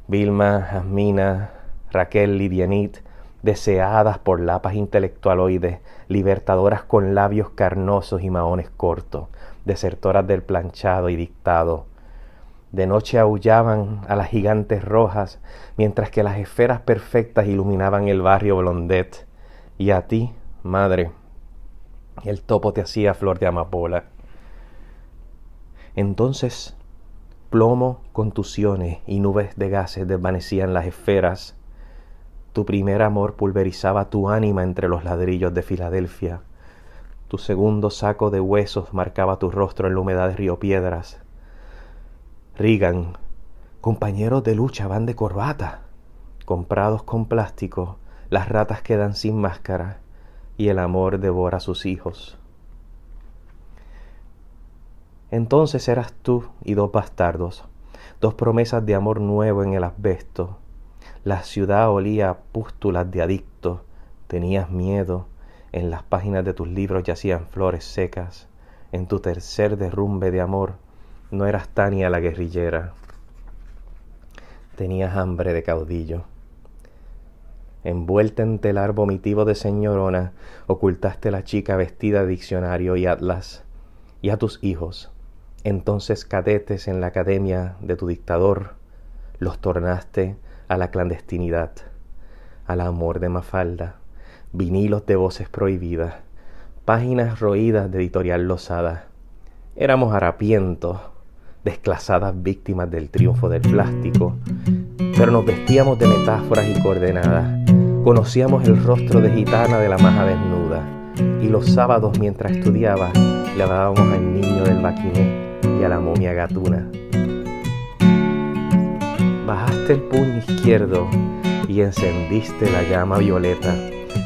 Vilma, Jasmina, Raquel, Lidianit, deseadas por lapas intelectualoides, libertadoras con labios carnosos y maones cortos, desertoras del planchado y dictado, de noche aullaban a las gigantes rojas, mientras que las esferas perfectas iluminaban el barrio Blondet. Y a ti, madre, el topo te hacía flor de amapola. Entonces, plomo, contusiones y nubes de gases desvanecían las esferas. Tu primer amor pulverizaba tu ánima entre los ladrillos de Filadelfia. Tu segundo saco de huesos marcaba tu rostro en la humedad de Río Piedras Rigan, compañeros de lucha van de corbata, comprados con plástico, las ratas quedan sin máscara y el amor devora a sus hijos. Entonces eras tú y dos bastardos, dos promesas de amor nuevo en el asbesto. La ciudad olía a pústulas de adicto, tenías miedo, en las páginas de tus libros yacían flores secas, en tu tercer derrumbe de amor no eras Tania la guerrillera. Tenías hambre de caudillo. Envuelta en telar vomitivo de señorona, ocultaste la chica vestida de diccionario y atlas, y a tus hijos, entonces cadetes en la academia de tu dictador, los tornaste a la clandestinidad, al amor de Mafalda, vinilos de voces prohibidas, páginas roídas de editorial losada. Éramos harapientos, desclasadas víctimas del triunfo del plástico, pero nos vestíamos de metáforas y coordenadas, conocíamos el rostro de gitana de la maja desnuda, y los sábados mientras estudiaba le dábamos al niño del baquiné y a la momia gatuna. Bajaste el puño izquierdo y encendiste la llama violeta.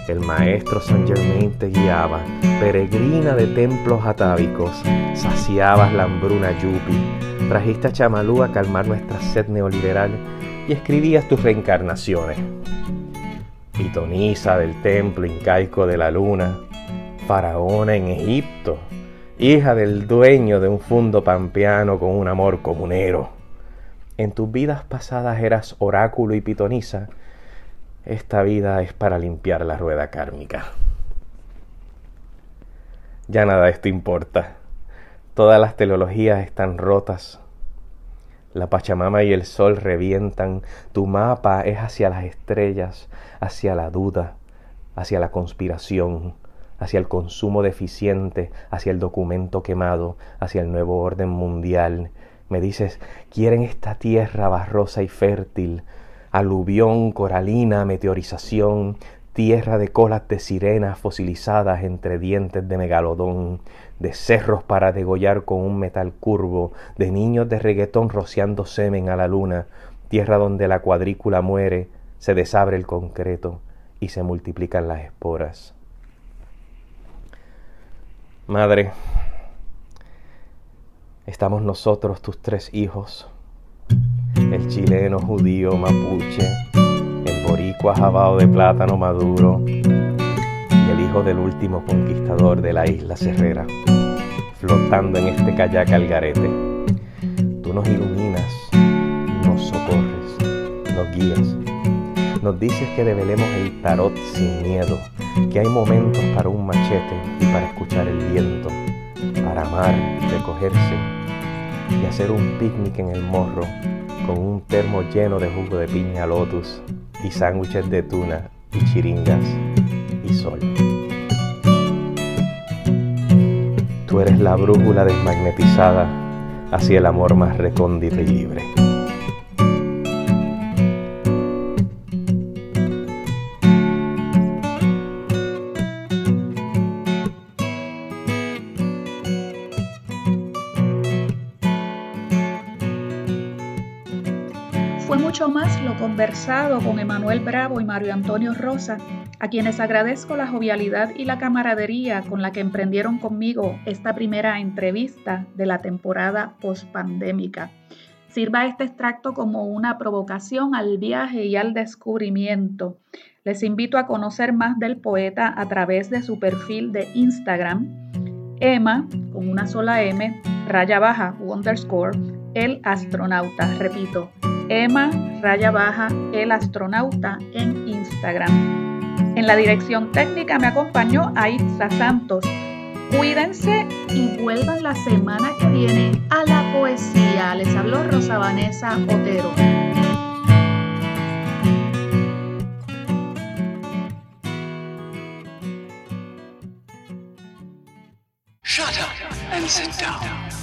El maestro Saint Germain te guiaba, peregrina de templos atávicos, saciabas la hambruna yupi, Trajiste a Chamalú a calmar nuestra sed neoliberal y escribías tus reencarnaciones. Pitonisa del templo incaico de la luna, faraona en Egipto, hija del dueño de un fundo pampeano con un amor comunero. En tus vidas pasadas eras oráculo y pitonisa, esta vida es para limpiar la rueda kármica. Ya nada de esto importa. Todas las teleologías están rotas. La Pachamama y el sol revientan. Tu mapa es hacia las estrellas, hacia la duda, hacia la conspiración, hacia el consumo deficiente, hacia el documento quemado, hacia el nuevo orden mundial. Me dices, quieren esta tierra barrosa y fértil, aluvión, coralina, meteorización, tierra de colas de sirenas fosilizadas entre dientes de megalodón, de cerros para degollar con un metal curvo, de niños de reggaetón rociando semen a la luna, tierra donde la cuadrícula muere, se desabre el concreto y se multiplican las esporas. Madre, estamos nosotros, tus tres hijos, el chileno, judío, mapuche, el boricua jabao de plátano maduro, el hijo del último conquistador de la isla Serrera, flotando en este kayak al garete. Tú nos iluminas, nos socorres, nos guías. Nos dices que develemos el tarot sin miedo, que hay momentos para un machete y para escuchar el viento, para amar, recogerse y hacer un picnic en el morro con un termo lleno de jugo de piña lotus y sándwiches de tuna y chiringas y sol. Tú eres la brújula desmagnetizada hacia el amor más recóndito y libre. Conversado con Emanuel Bravo y Mario Antonio Rosa, a quienes agradezco la jovialidad y la camaradería con la que emprendieron conmigo esta primera entrevista de la temporada pospandémica. Sirva este extracto como una provocación al viaje y al descubrimiento. Les invito a conocer más del poeta a través de su perfil de Instagram, Emma, con una sola M, raya baja, underscore, el astronauta. Repito, Emma raya baja el astronauta en Instagram. En la dirección técnica me acompañó Aitza Santos. Cuídense y vuelvan la semana que viene a la poesía. Les habló Rosa Vanessa Otero. Shut up and sit down.